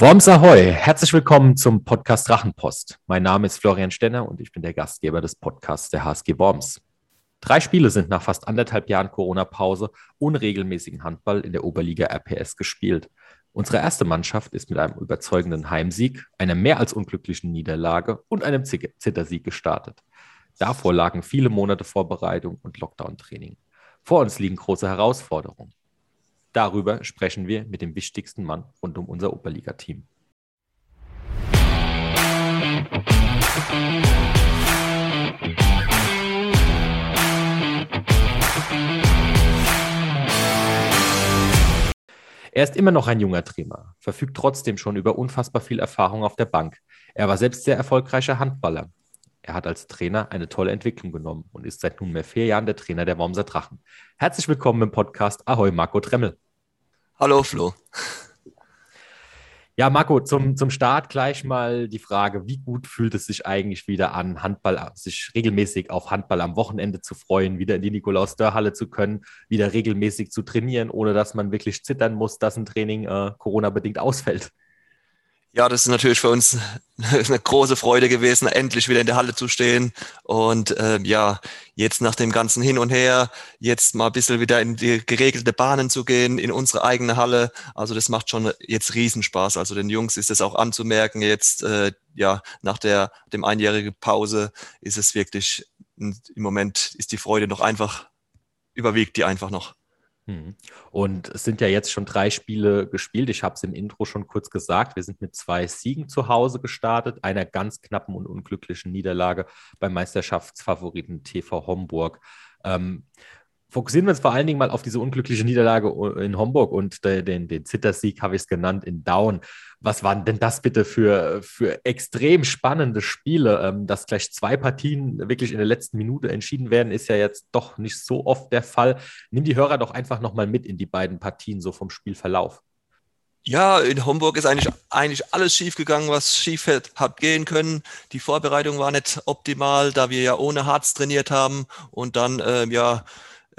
Worms Ahoy, herzlich willkommen zum Podcast Drachenpost. Mein Name ist Florian Stenner und ich bin der Gastgeber des Podcasts der HSG Worms. Drei Spiele sind nach fast anderthalb Jahren Corona-Pause unregelmäßigen Handball in der Oberliga RPS gespielt. Unsere erste Mannschaft ist mit einem überzeugenden Heimsieg, einer mehr als unglücklichen Niederlage und einem Zittersieg gestartet. Davor lagen viele Monate Vorbereitung und Lockdown-Training. Vor uns liegen große Herausforderungen. Darüber sprechen wir mit dem wichtigsten Mann rund um unser Oberliga-Team. Er ist immer noch ein junger Trainer, verfügt trotzdem schon über unfassbar viel Erfahrung auf der Bank. Er war selbst sehr erfolgreicher Handballer. Er hat als Trainer eine tolle Entwicklung genommen und ist seit nunmehr vier Jahren der Trainer der Wormser Drachen. Herzlich willkommen im Podcast Ahoi, Marco Tremmel. Hallo Flo. Ja, Marco, zum, zum Start gleich mal die Frage, wie gut fühlt es sich eigentlich wieder an, Handball, sich regelmäßig auf Handball am Wochenende zu freuen, wieder in die Nikolaus-Dörr-Halle zu können, wieder regelmäßig zu trainieren, ohne dass man wirklich zittern muss, dass ein Training äh, Corona-bedingt ausfällt? Ja, das ist natürlich für uns eine große Freude gewesen, endlich wieder in der Halle zu stehen. Und ähm, ja, jetzt nach dem ganzen Hin und Her, jetzt mal ein bisschen wieder in die geregelte Bahnen zu gehen, in unsere eigene Halle. Also das macht schon jetzt Riesenspaß. Also den Jungs ist es auch anzumerken, jetzt äh, ja, nach der dem einjährigen Pause ist es wirklich, im Moment ist die Freude noch einfach, überwiegt die einfach noch. Mhm. Und es sind ja jetzt schon drei Spiele gespielt. Ich habe es im Intro schon kurz gesagt. Wir sind mit zwei Siegen zu Hause gestartet, einer ganz knappen und unglücklichen Niederlage beim Meisterschaftsfavoriten TV Homburg. Ähm, fokussieren wir uns vor allen Dingen mal auf diese unglückliche Niederlage in Homburg und den, den Zittersieg habe ich es genannt in Down. Was waren denn das bitte für, für extrem spannende Spiele? Ähm, dass gleich zwei Partien wirklich in der letzten Minute entschieden werden, ist ja jetzt doch nicht so oft der Fall. Nimm die Hörer doch einfach nochmal mit in die beiden Partien, so vom Spielverlauf. Ja, in Homburg ist eigentlich, eigentlich alles schiefgegangen, was schief hat gehen können. Die Vorbereitung war nicht optimal, da wir ja ohne Harz trainiert haben und dann äh, ja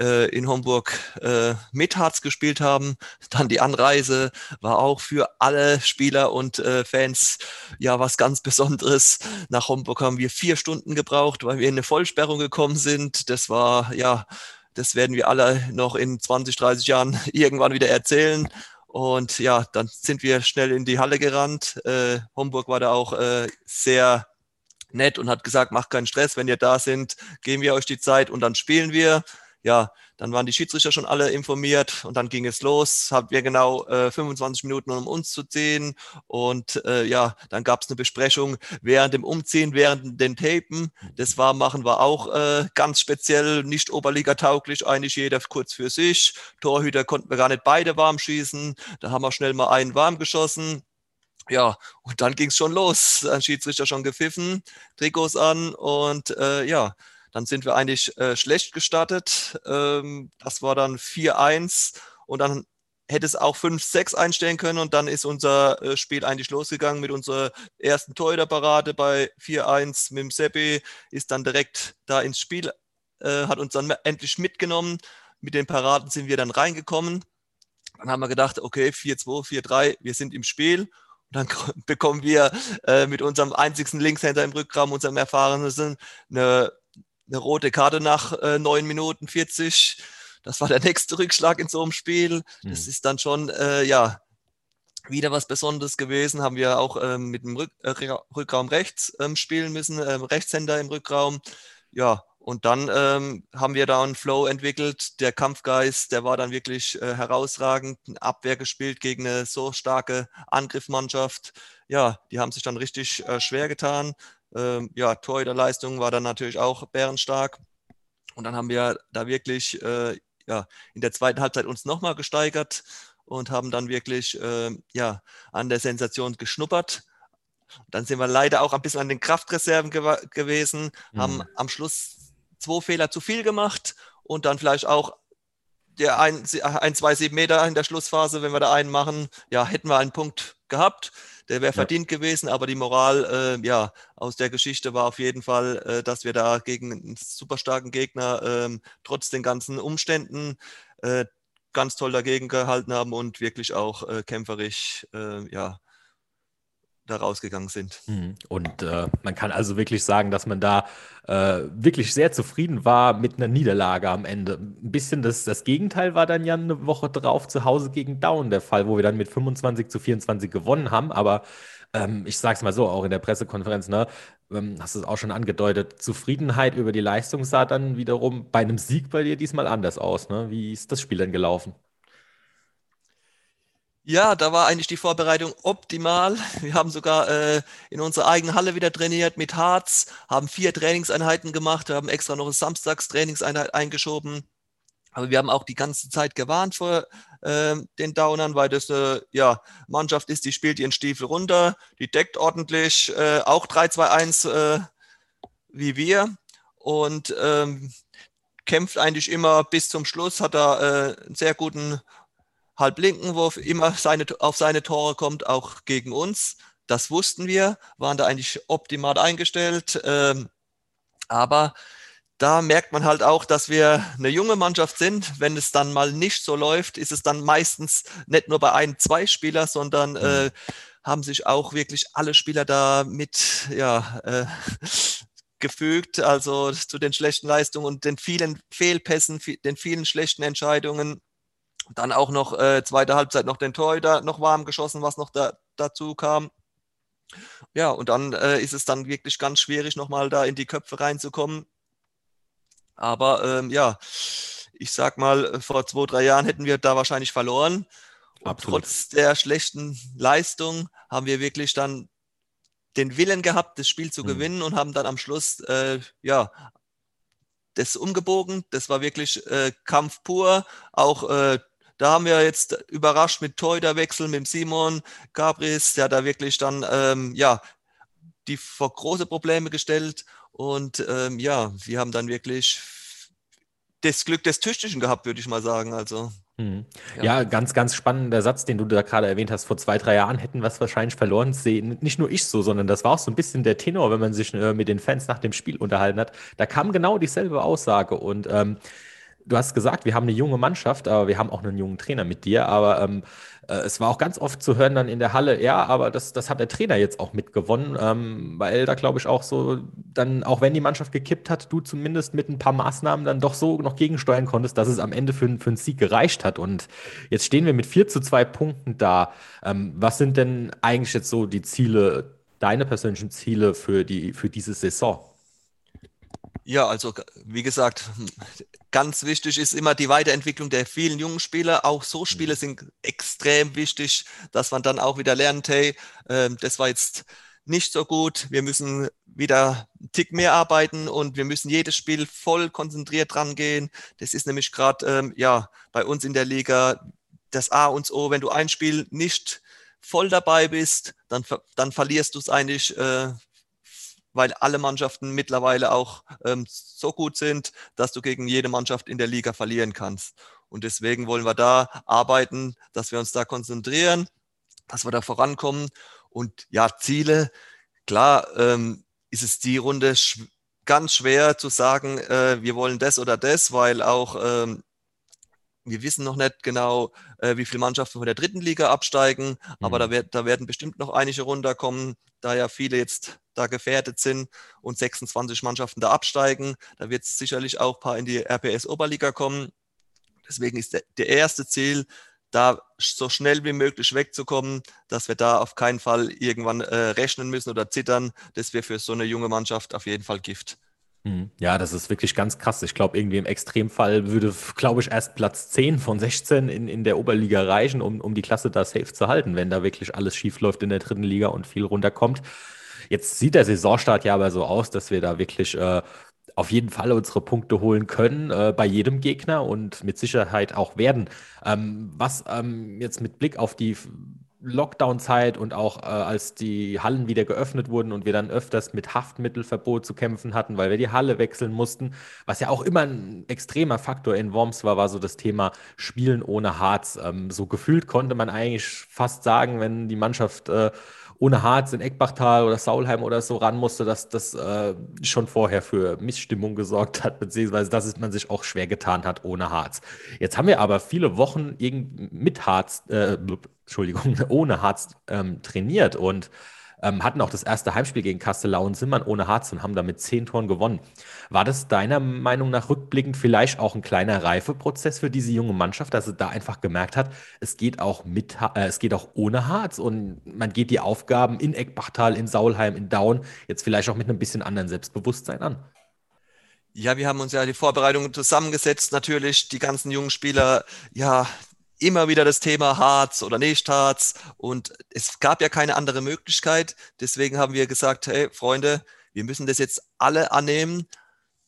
äh, in Homburg äh, mit Harz gespielt haben. Dann die Anreise war auch für alle Spieler und äh, Fans ja was ganz Besonderes. Nach Homburg haben wir vier Stunden gebraucht, weil wir in eine Vollsperrung gekommen sind. Das war ja, das werden wir alle noch in 20, 30 Jahren irgendwann wieder erzählen. Und ja, dann sind wir schnell in die Halle gerannt. Äh, Homburg war da auch äh, sehr nett und hat gesagt, macht keinen Stress, wenn ihr da sind, geben wir euch die Zeit und dann spielen wir ja, dann waren die Schiedsrichter schon alle informiert und dann ging es los. Haben wir genau äh, 25 Minuten, um uns zu ziehen. Und äh, ja, dann gab es eine Besprechung während dem Umziehen, während den Tapen. Das war auch äh, ganz speziell, nicht Oberliga-tauglich, eigentlich jeder kurz für sich. Torhüter konnten wir gar nicht beide warm schießen. Da haben wir schnell mal einen warm geschossen. Ja, und dann ging es schon los. Dann Schiedsrichter schon gepfiffen, Trikots an und äh, ja, dann sind wir eigentlich äh, schlecht gestartet. Ähm, das war dann 4-1 und dann hätte es auch 5-6 einstellen können und dann ist unser äh, Spiel eigentlich losgegangen mit unserer ersten Torhüterparade bei 4-1 mit dem Seppi, ist dann direkt da ins Spiel, äh, hat uns dann endlich mitgenommen. Mit den Paraden sind wir dann reingekommen. Dann haben wir gedacht, okay, 4-2, 4-3, wir sind im Spiel. Und dann bekommen wir äh, mit unserem einzigsten Linkshänder im Rückraum, unserem erfahrenen, eine eine rote Karte nach äh, 9 Minuten 40. Das war der nächste Rückschlag in so einem Spiel. Das mhm. ist dann schon, äh, ja, wieder was Besonderes gewesen. Haben wir auch ähm, mit dem Rück, äh, Rückraum rechts ähm, spielen müssen, ähm, Rechtshänder im Rückraum. Ja, und dann ähm, haben wir da einen Flow entwickelt. Der Kampfgeist, der war dann wirklich äh, herausragend. Abwehr gespielt gegen eine so starke Angriffsmannschaft. Ja, die haben sich dann richtig äh, schwer getan. Ähm, ja, Torhüterleistung war dann natürlich auch bärenstark. Und dann haben wir da wirklich äh, ja, in der zweiten Halbzeit uns nochmal gesteigert und haben dann wirklich äh, ja, an der Sensation geschnuppert. Dann sind wir leider auch ein bisschen an den Kraftreserven gew gewesen, mhm. haben am Schluss zwei Fehler zu viel gemacht und dann vielleicht auch der ein, ein, zwei, sieben Meter in der Schlussphase, wenn wir da einen machen, ja, hätten wir einen Punkt gehabt. Der wäre verdient gewesen, aber die Moral äh, ja, aus der Geschichte war auf jeden Fall, äh, dass wir da gegen einen super starken Gegner äh, trotz den ganzen Umständen äh, ganz toll dagegen gehalten haben und wirklich auch äh, kämpferisch äh, ja, da rausgegangen sind. Mhm. Und äh, man kann also wirklich sagen, dass man da äh, wirklich sehr zufrieden war mit einer Niederlage am Ende. Ein bisschen das, das Gegenteil war dann ja eine Woche drauf zu Hause gegen Down der Fall, wo wir dann mit 25 zu 24 gewonnen haben. Aber ähm, ich sage es mal so, auch in der Pressekonferenz, ne, ähm, hast du es auch schon angedeutet, Zufriedenheit über die Leistung sah dann wiederum bei einem Sieg bei dir diesmal anders aus. Ne? Wie ist das Spiel denn gelaufen? Ja, da war eigentlich die Vorbereitung optimal. Wir haben sogar äh, in unserer eigenen Halle wieder trainiert mit Harz, haben vier Trainingseinheiten gemacht, haben extra noch eine Samstagstrainingseinheit eingeschoben. Aber wir haben auch die ganze Zeit gewarnt vor äh, den Downern, weil das eine ja, Mannschaft ist, die spielt ihren Stiefel runter, die deckt ordentlich, äh, auch 3-2-1 äh, wie wir und ähm, kämpft eigentlich immer bis zum Schluss, hat da äh, einen sehr guten halblinken, wo immer seine, auf seine Tore kommt, auch gegen uns. Das wussten wir, waren da eigentlich optimal eingestellt. Ähm, aber da merkt man halt auch, dass wir eine junge Mannschaft sind. Wenn es dann mal nicht so läuft, ist es dann meistens nicht nur bei ein, zwei Spieler, sondern äh, mhm. haben sich auch wirklich alle Spieler da mit ja, äh, gefügt, also zu den schlechten Leistungen und den vielen Fehlpässen, den vielen schlechten Entscheidungen. Dann auch noch äh, zweite Halbzeit noch den Torhüter noch warm geschossen, was noch da, dazu kam. Ja, und dann äh, ist es dann wirklich ganz schwierig, nochmal da in die Köpfe reinzukommen. Aber ähm, ja, ich sag mal, vor zwei, drei Jahren hätten wir da wahrscheinlich verloren. Und trotz der schlechten Leistung haben wir wirklich dann den Willen gehabt, das Spiel zu mhm. gewinnen und haben dann am Schluss äh, ja das umgebogen. Das war wirklich äh, Kampf pur. Auch äh, da haben wir jetzt überrascht mit Torhüterwechsel mit Simon Gabris, der da wirklich dann ähm, ja die vor große Probleme gestellt und ähm, ja, wir haben dann wirklich das Glück des Tüchtigen gehabt, würde ich mal sagen. Also hm. Ja. ja. ganz, ganz spannender Satz, den du da gerade erwähnt hast. Vor zwei, drei Jahren hätten wir es wahrscheinlich verloren sehen. Nicht nur ich so, sondern das war auch so ein bisschen der Tenor, wenn man sich äh, mit den Fans nach dem Spiel unterhalten hat. Da kam genau dieselbe Aussage. Und ähm, du hast gesagt, wir haben eine junge Mannschaft, aber wir haben auch einen jungen Trainer mit dir. Aber ähm, äh, es war auch ganz oft zu hören dann in der Halle, ja, aber das, das hat der Trainer jetzt auch mitgewonnen, ähm, weil da glaube ich auch so, dann, auch wenn die Mannschaft gekippt hat, du zumindest mit ein paar Maßnahmen dann doch so noch gegensteuern konntest, dass es am Ende für, für einen Sieg gereicht hat. Und jetzt stehen wir mit 4 zu 2 Punkten da. Ähm, was sind denn eigentlich jetzt so die Ziele, deine persönlichen Ziele für, die, für diese Saison? Ja, also wie gesagt, ganz wichtig ist immer die Weiterentwicklung der vielen jungen Spieler. Auch so Spiele mhm. sind extrem wichtig, dass man dann auch wieder lernt, hey, äh, das war jetzt nicht so gut. Wir müssen wieder einen Tick mehr arbeiten und wir müssen jedes Spiel voll konzentriert dran gehen. Das ist nämlich gerade ähm, ja bei uns in der Liga das A und O. Wenn du ein Spiel nicht voll dabei bist, dann, dann verlierst du es eigentlich äh, weil alle Mannschaften mittlerweile auch ähm, so gut sind, dass du gegen jede Mannschaft in der Liga verlieren kannst. Und deswegen wollen wir da arbeiten, dass wir uns da konzentrieren, dass wir da vorankommen. Und ja, Ziele, klar, ähm, ist es die Runde sch ganz schwer zu sagen, äh, wir wollen das oder das, weil auch ähm, wir wissen noch nicht genau, äh, wie viele Mannschaften von der dritten Liga absteigen, mhm. aber da, wird, da werden bestimmt noch einige runterkommen, da ja viele jetzt da gefährdet sind und 26 Mannschaften da absteigen. Da wird es sicherlich auch ein paar in die RPS-Oberliga kommen. Deswegen ist der, der erste Ziel, da so schnell wie möglich wegzukommen, dass wir da auf keinen Fall irgendwann äh, rechnen müssen oder zittern. Das wäre für so eine junge Mannschaft auf jeden Fall Gift. Mhm. Ja, das ist wirklich ganz krass. Ich glaube, irgendwie im Extremfall würde, glaube ich, erst Platz 10 von 16 in, in der Oberliga reichen, um, um die Klasse da safe zu halten, wenn da wirklich alles schief läuft in der dritten Liga und viel runterkommt. Jetzt sieht der Saisonstart ja aber so aus, dass wir da wirklich äh, auf jeden Fall unsere Punkte holen können äh, bei jedem Gegner und mit Sicherheit auch werden. Ähm, was ähm, jetzt mit Blick auf die Lockdown-Zeit und auch äh, als die Hallen wieder geöffnet wurden und wir dann öfters mit Haftmittelverbot zu kämpfen hatten, weil wir die Halle wechseln mussten, was ja auch immer ein extremer Faktor in Worms war, war so das Thema Spielen ohne Harz. Ähm, so gefühlt konnte man eigentlich fast sagen, wenn die Mannschaft äh, ohne Harz in Eckbachtal oder Saulheim oder so ran musste, dass das äh, schon vorher für Missstimmung gesorgt hat, beziehungsweise dass man sich auch schwer getan hat ohne Harz. Jetzt haben wir aber viele Wochen mit Harz, äh, Entschuldigung, ohne Harz ähm, trainiert und ähm, hatten auch das erste Heimspiel gegen Kastelau und Simmern ohne Harz und haben damit zehn Toren gewonnen. War das deiner Meinung nach rückblickend vielleicht auch ein kleiner Reifeprozess für diese junge Mannschaft, dass sie da einfach gemerkt hat, es geht auch mit, äh, es geht auch ohne Harz und man geht die Aufgaben in Eckbachtal, in Saulheim, in Daun jetzt vielleicht auch mit einem bisschen anderen Selbstbewusstsein an? Ja, wir haben uns ja die Vorbereitungen zusammengesetzt, natürlich die ganzen jungen Spieler, ja, immer wieder das Thema Harz oder nicht Harz und es gab ja keine andere Möglichkeit. Deswegen haben wir gesagt, hey Freunde, wir müssen das jetzt alle annehmen.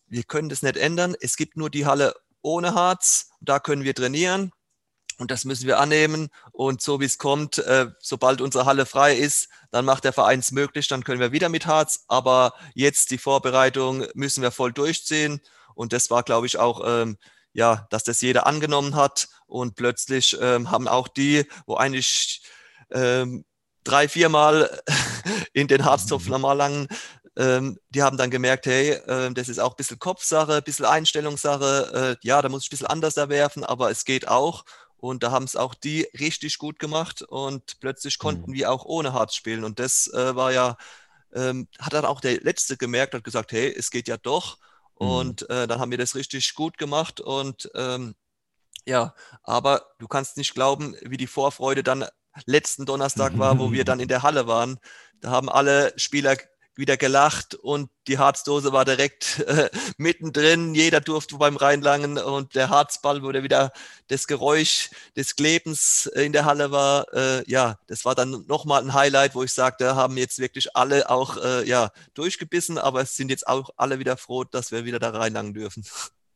Wir können das nicht ändern. Es gibt nur die Halle ohne Harz. Da können wir trainieren und das müssen wir annehmen. Und so wie es kommt, äh, sobald unsere Halle frei ist, dann macht der Verein es möglich, dann können wir wieder mit Harz. Aber jetzt die Vorbereitung müssen wir voll durchziehen. Und das war, glaube ich, auch ähm, ja, dass das jeder angenommen hat und plötzlich ähm, haben auch die, wo eigentlich ähm, drei, viermal in den Harztopf mhm. normal langen, ähm, die haben dann gemerkt, hey, äh, das ist auch ein bisschen Kopfsache, ein bisschen Einstellungssache, äh, ja, da muss ich ein bisschen anders erwerfen, aber es geht auch. Und da haben es auch die richtig gut gemacht und plötzlich konnten mhm. wir auch ohne Harz spielen. Und das äh, war ja, ähm, hat dann auch der Letzte gemerkt, hat gesagt, hey, es geht ja doch. Mhm. Und äh, dann haben wir das richtig gut gemacht und ähm, ja, aber du kannst nicht glauben, wie die Vorfreude dann letzten Donnerstag war, wo wir dann in der Halle waren. Da haben alle Spieler wieder gelacht und die Harzdose war direkt äh, mittendrin. Jeder durfte beim Reinlangen und der Harzball, der wieder das Geräusch des Klebens in der Halle war. Äh, ja, das war dann nochmal ein Highlight, wo ich sagte, haben jetzt wirklich alle auch äh, ja, durchgebissen, aber es sind jetzt auch alle wieder froh, dass wir wieder da reinlangen dürfen.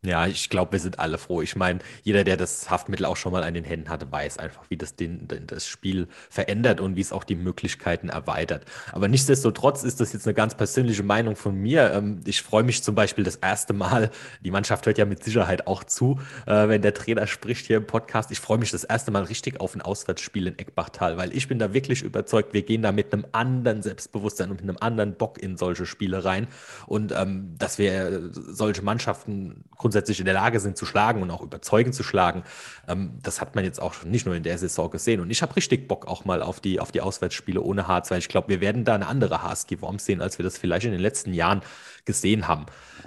Ja, ich glaube, wir sind alle froh. Ich meine, jeder, der das Haftmittel auch schon mal an den Händen hatte, weiß einfach, wie das den, den, das Spiel verändert und wie es auch die Möglichkeiten erweitert. Aber nichtsdestotrotz ist das jetzt eine ganz persönliche Meinung von mir. Ähm, ich freue mich zum Beispiel das erste Mal, die Mannschaft hört ja mit Sicherheit auch zu, äh, wenn der Trainer spricht hier im Podcast. Ich freue mich das erste Mal richtig auf ein Auswärtsspiel in Eckbachtal, weil ich bin da wirklich überzeugt, wir gehen da mit einem anderen Selbstbewusstsein und mit einem anderen Bock in solche Spiele rein. Und ähm, dass wir solche Mannschaften grundsätzlich in der Lage sind zu schlagen und auch überzeugend zu schlagen. Ähm, das hat man jetzt auch nicht nur in der Saison gesehen. Und ich habe richtig Bock auch mal auf die, auf die Auswärtsspiele ohne Harz, weil ich glaube, wir werden da eine andere HSG Worms sehen, als wir das vielleicht in den letzten Jahren gesehen haben.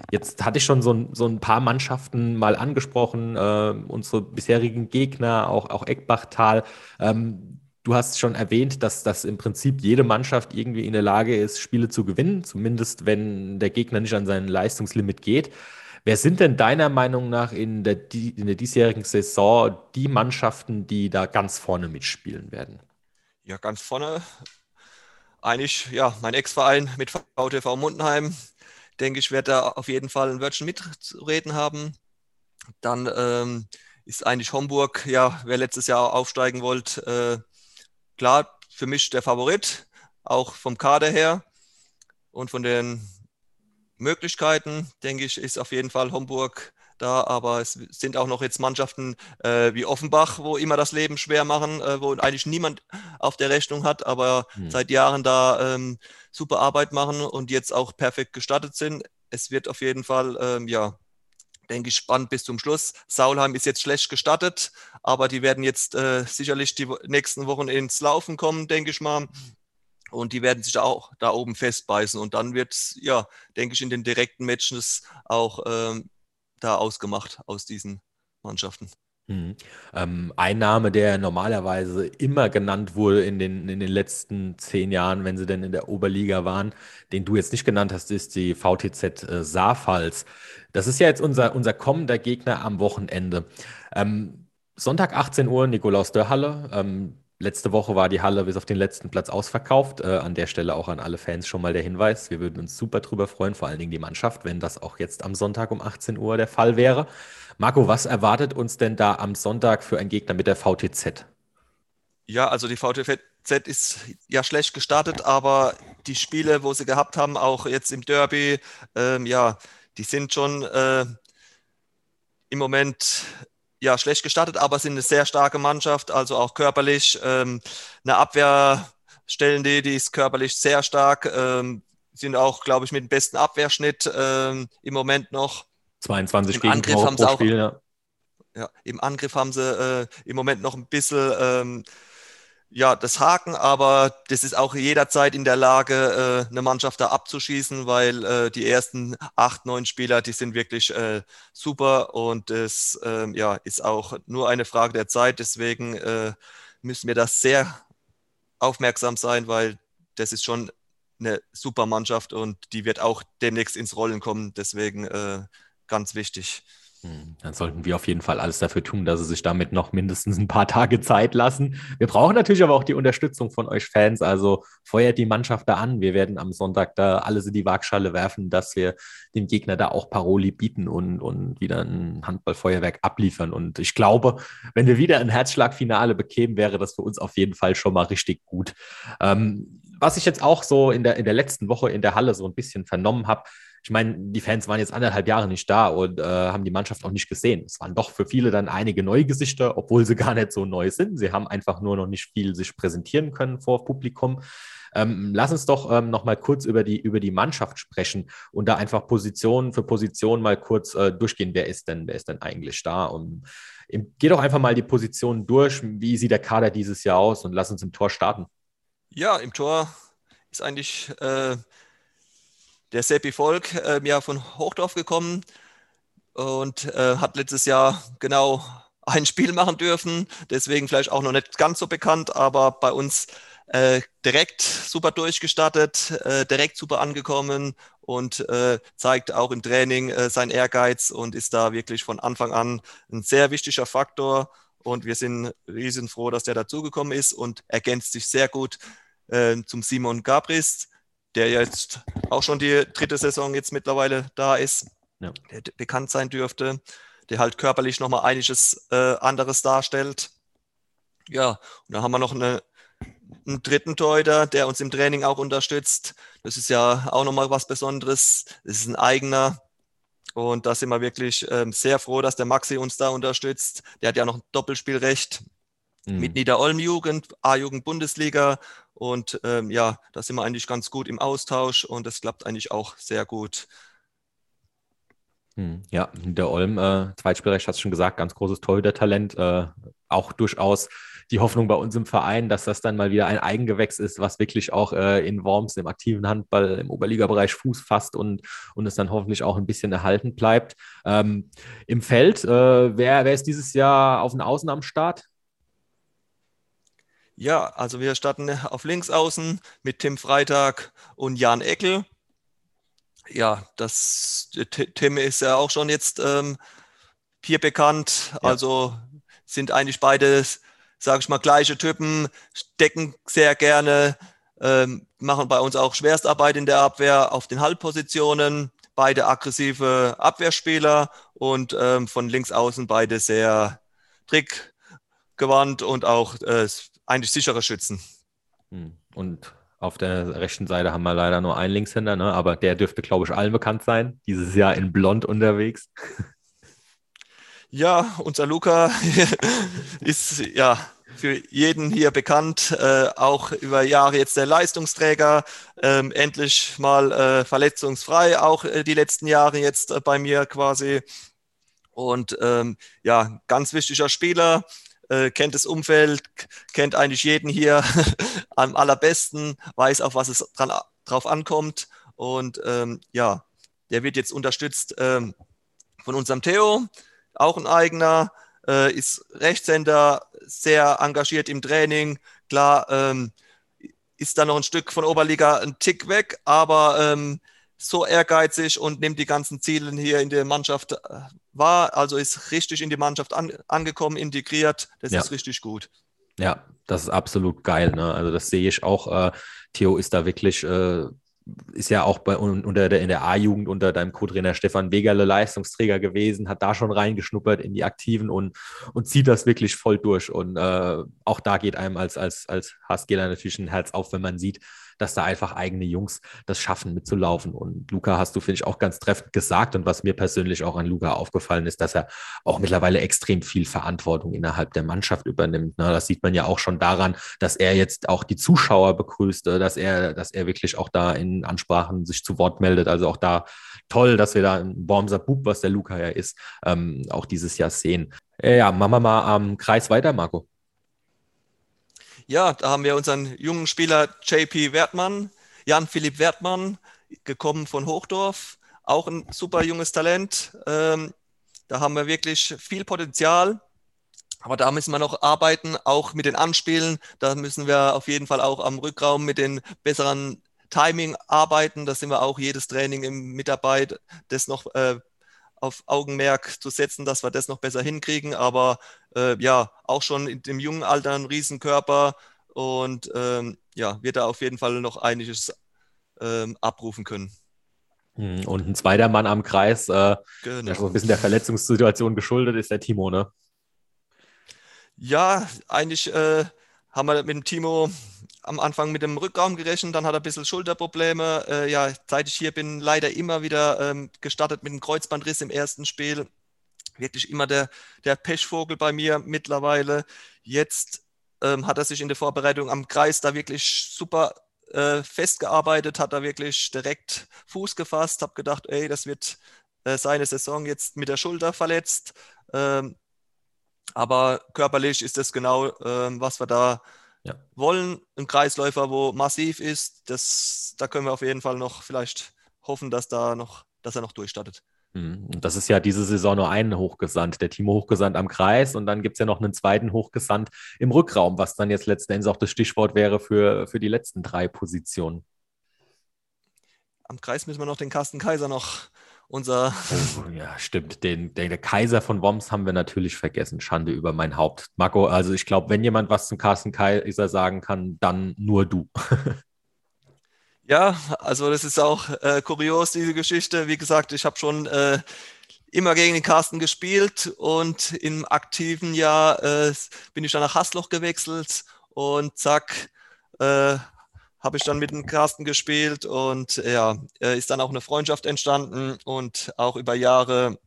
Jetzt hatte ich schon so ein, so ein paar Mannschaften mal angesprochen, äh, unsere bisherigen Gegner, auch, auch Eckbachtal. Ähm, Du hast schon erwähnt, dass das im Prinzip jede Mannschaft irgendwie in der Lage ist, Spiele zu gewinnen, zumindest wenn der Gegner nicht an sein Leistungslimit geht. Wer sind denn deiner Meinung nach in der, in der diesjährigen Saison die Mannschaften, die da ganz vorne mitspielen werden? Ja, ganz vorne eigentlich, ja, mein Ex-Verein mit VTV Mundenheim. Denke ich, werde da auf jeden Fall ein Wörtchen mitzureden haben. Dann ähm, ist eigentlich Homburg, ja, wer letztes Jahr aufsteigen wollte, äh, klar, für mich der Favorit, auch vom Kader her und von den Möglichkeiten, denke ich, ist auf jeden Fall Homburg da, aber es sind auch noch jetzt Mannschaften äh, wie Offenbach, wo immer das Leben schwer machen, äh, wo eigentlich niemand auf der Rechnung hat, aber hm. seit Jahren da ähm, super Arbeit machen und jetzt auch perfekt gestartet sind. Es wird auf jeden Fall, ähm, ja, denke ich, spannend bis zum Schluss. Saulheim ist jetzt schlecht gestartet, aber die werden jetzt äh, sicherlich die nächsten Wochen ins Laufen kommen, denke ich mal. Und die werden sich auch da oben festbeißen. Und dann wird es, ja, denke ich, in den direkten Matches auch ähm, da ausgemacht aus diesen Mannschaften. Mhm. Ähm, ein Name, der normalerweise immer genannt wurde in den, in den letzten zehn Jahren, wenn sie denn in der Oberliga waren, den du jetzt nicht genannt hast, ist die VTZ äh, Saarpfalz. Das ist ja jetzt unser, unser kommender Gegner am Wochenende. Ähm, Sonntag 18 Uhr, Nikolaus Dörhalle. Ähm, Letzte Woche war die Halle bis auf den letzten Platz ausverkauft. Äh, an der Stelle auch an alle Fans schon mal der Hinweis. Wir würden uns super drüber freuen, vor allen Dingen die Mannschaft, wenn das auch jetzt am Sonntag um 18 Uhr der Fall wäre. Marco, was erwartet uns denn da am Sonntag für einen Gegner mit der VTZ? Ja, also die VTZ ist ja schlecht gestartet, aber die Spiele, wo sie gehabt haben, auch jetzt im Derby, ähm, ja, die sind schon äh, im Moment ja, schlecht gestartet, aber sind eine sehr starke Mannschaft, also auch körperlich. Ähm, eine Abwehr stellen die, die ist körperlich sehr stark, ähm, sind auch, glaube ich, mit dem besten Abwehrschnitt ähm, im Moment noch. 22 Im gegen Angriff haben sie auch, Spiel, ja. ja. Im Angriff haben sie äh, im Moment noch ein bisschen ähm, ja, das Haken, aber das ist auch jederzeit in der Lage, äh, eine Mannschaft da abzuschießen, weil äh, die ersten acht, neun Spieler, die sind wirklich äh, super und es ähm, ja, ist auch nur eine Frage der Zeit. Deswegen müssen wir das sehr aufmerksam sein, weil das ist schon eine super Mannschaft und die wird auch demnächst ins Rollen kommen. Deswegen ganz wichtig. Hm, dann sollten wir auf jeden Fall alles dafür tun, dass sie sich damit noch mindestens ein paar Tage Zeit lassen. Wir brauchen natürlich aber auch die Unterstützung von euch Fans. Also feuert die Mannschaft da an. Wir werden am Sonntag da alles in die Waagschale werfen, dass wir dem Gegner da auch Paroli bieten und, und wieder ein Handballfeuerwerk abliefern. Und ich glaube, wenn wir wieder ein Herzschlagfinale bekämen, wäre das für uns auf jeden Fall schon mal richtig gut. Ähm, was ich jetzt auch so in der, in der letzten Woche in der Halle so ein bisschen vernommen habe, ich meine, die Fans waren jetzt anderthalb Jahre nicht da und äh, haben die Mannschaft auch nicht gesehen. Es waren doch für viele dann einige neue Gesichter, obwohl sie gar nicht so neu sind. Sie haben einfach nur noch nicht viel sich präsentieren können vor Publikum. Ähm, lass uns doch ähm, noch mal kurz über die, über die Mannschaft sprechen und da einfach Position für Position mal kurz äh, durchgehen. Wer ist denn, wer ist denn eigentlich da? Und ähm, geh doch einfach mal die Positionen durch. Wie sieht der Kader dieses Jahr aus? Und lass uns im Tor starten. Ja, im Tor ist eigentlich äh, der Seppi Volk äh, ja von Hochdorf gekommen und äh, hat letztes Jahr genau ein Spiel machen dürfen, deswegen vielleicht auch noch nicht ganz so bekannt, aber bei uns äh, direkt super durchgestartet, äh, direkt super angekommen und äh, zeigt auch im Training äh, seinen Ehrgeiz und ist da wirklich von Anfang an ein sehr wichtiger Faktor. Und wir sind riesen froh, dass der dazugekommen ist und ergänzt sich sehr gut äh, zum Simon Gabris, der jetzt auch schon die dritte Saison jetzt mittlerweile da ist, ja. der bekannt sein dürfte, der halt körperlich nochmal einiges äh, anderes darstellt. Ja, und dann haben wir noch eine, einen dritten Torhüter, der uns im Training auch unterstützt. Das ist ja auch nochmal was Besonderes. Das ist ein eigener. Und da sind wir wirklich ähm, sehr froh, dass der Maxi uns da unterstützt. Der hat ja noch ein Doppelspielrecht mhm. mit Niederolm-Jugend, A-Jugend-Bundesliga und ähm, ja, da sind wir eigentlich ganz gut im Austausch und das klappt eigentlich auch sehr gut. Hm, ja, der Olm, äh, Zweitspielrecht, hast du schon gesagt, ganz großes Torhüter-Talent. Äh, auch durchaus die Hoffnung bei uns im Verein, dass das dann mal wieder ein Eigengewächs ist, was wirklich auch äh, in Worms im aktiven Handball im Oberligabereich Fuß fasst und, und es dann hoffentlich auch ein bisschen erhalten bleibt. Ähm, Im Feld, äh, wer, wer ist dieses Jahr auf den Außen am Start? Ja, also wir starten auf Linksaußen mit Tim Freitag und Jan Eckel. Ja, das Tim ist ja auch schon jetzt ähm, hier bekannt. Ja. Also sind eigentlich beide, sage ich mal, gleiche Typen, decken sehr gerne, ähm, machen bei uns auch Schwerstarbeit in der Abwehr auf den Halbpositionen. Beide aggressive Abwehrspieler und ähm, von links außen beide sehr trickgewandt und auch äh, eigentlich sichere Schützen. Hm. Und auf der rechten Seite haben wir leider nur einen Linkshänder, ne? aber der dürfte, glaube ich, allen bekannt sein. Dieses Jahr in Blond unterwegs. Ja, unser Luca ist ja für jeden hier bekannt, äh, auch über Jahre jetzt der Leistungsträger, ähm, endlich mal äh, verletzungsfrei, auch äh, die letzten Jahre jetzt äh, bei mir quasi. Und ähm, ja, ganz wichtiger Spieler, äh, kennt das Umfeld, kennt eigentlich jeden hier am allerbesten, weiß auf was es dran, drauf ankommt. Und ähm, ja, der wird jetzt unterstützt ähm, von unserem Theo, auch ein eigener, äh, ist Rechtshänder, sehr engagiert im Training. Klar, ähm, ist da noch ein Stück von Oberliga ein Tick weg, aber ähm, so ehrgeizig und nimmt die ganzen Ziele hier in der Mannschaft äh, wahr. Also ist richtig in die Mannschaft an, angekommen, integriert. Das ja. ist richtig gut. Ja, das ist absolut geil. Ne? Also das sehe ich auch. Äh, Theo ist da wirklich, äh, ist ja auch bei, unter der, in der A-Jugend unter deinem Co-Trainer Stefan Wegerle Leistungsträger gewesen, hat da schon reingeschnuppert in die Aktiven und, und zieht das wirklich voll durch. Und äh, auch da geht einem als, als, als HSGler natürlich ein Herz auf, wenn man sieht, dass da einfach eigene Jungs das schaffen mitzulaufen. Und Luca hast du, finde ich, auch ganz treffend gesagt. Und was mir persönlich auch an Luca aufgefallen ist, dass er auch mittlerweile extrem viel Verantwortung innerhalb der Mannschaft übernimmt. Ne? Das sieht man ja auch schon daran, dass er jetzt auch die Zuschauer begrüßt, äh, dass er, dass er wirklich auch da in Ansprachen sich zu Wort meldet. Also auch da toll, dass wir da einen Bormser Bub, was der Luca ja ist, ähm, auch dieses Jahr sehen. Ja, machen wir mal am Kreis weiter, Marco. Ja, da haben wir unseren jungen Spieler JP Wertmann, Jan-Philipp Wertmann, gekommen von Hochdorf, auch ein super junges Talent. Ähm, da haben wir wirklich viel Potenzial. Aber da müssen wir noch arbeiten, auch mit den Anspielen. Da müssen wir auf jeden Fall auch am Rückraum mit den besseren Timing arbeiten. Da sind wir auch jedes Training im Mitarbeit, das noch äh, auf Augenmerk zu setzen, dass wir das noch besser hinkriegen. Aber äh, ja, auch schon in dem jungen Alter ein Riesenkörper und ähm, ja, wird da auf jeden Fall noch einiges ähm, abrufen können. Hm, und ein zweiter Mann am Kreis, äh, genau. der so ein bisschen der Verletzungssituation geschuldet ist, der Timo, ne? Ja, eigentlich äh, haben wir mit dem Timo am Anfang mit dem Rückraum gerechnet, dann hat er ein bisschen Schulterprobleme. Äh, ja, seit ich hier bin, leider immer wieder ähm, gestartet mit einem Kreuzbandriss im ersten Spiel. Wirklich immer der, der Pechvogel bei mir mittlerweile. Jetzt ähm, hat er sich in der Vorbereitung am Kreis da wirklich super äh, festgearbeitet, hat da wirklich direkt Fuß gefasst, habe gedacht, ey, das wird äh, seine Saison jetzt mit der Schulter verletzt. Ähm, aber körperlich ist das genau, ähm, was wir da ja. wollen. Ein Kreisläufer, wo massiv ist, das, da können wir auf jeden Fall noch vielleicht hoffen, dass, da noch, dass er noch durchstartet. Mhm. Und das ist ja diese Saison nur ein Hochgesandt, der Timo Hochgesandt am Kreis und dann gibt es ja noch einen zweiten Hochgesandt im Rückraum, was dann jetzt letzten Endes auch das Stichwort wäre für, für die letzten drei Positionen. Am Kreis müssen wir noch den Carsten Kaiser noch unser. Oh, ja, stimmt. Den, den, Kaiser von Worms haben wir natürlich vergessen. Schande über mein Haupt. Marco, also ich glaube, wenn jemand was zum Carsten Kaiser sagen kann, dann nur du. ja, also das ist auch äh, kurios, diese Geschichte. Wie gesagt, ich habe schon äh, immer gegen den Carsten gespielt und im aktiven Jahr äh, bin ich dann nach Hasloch gewechselt und zack, äh, habe ich dann mit dem Carsten gespielt und ja, ist dann auch eine Freundschaft entstanden und auch über Jahre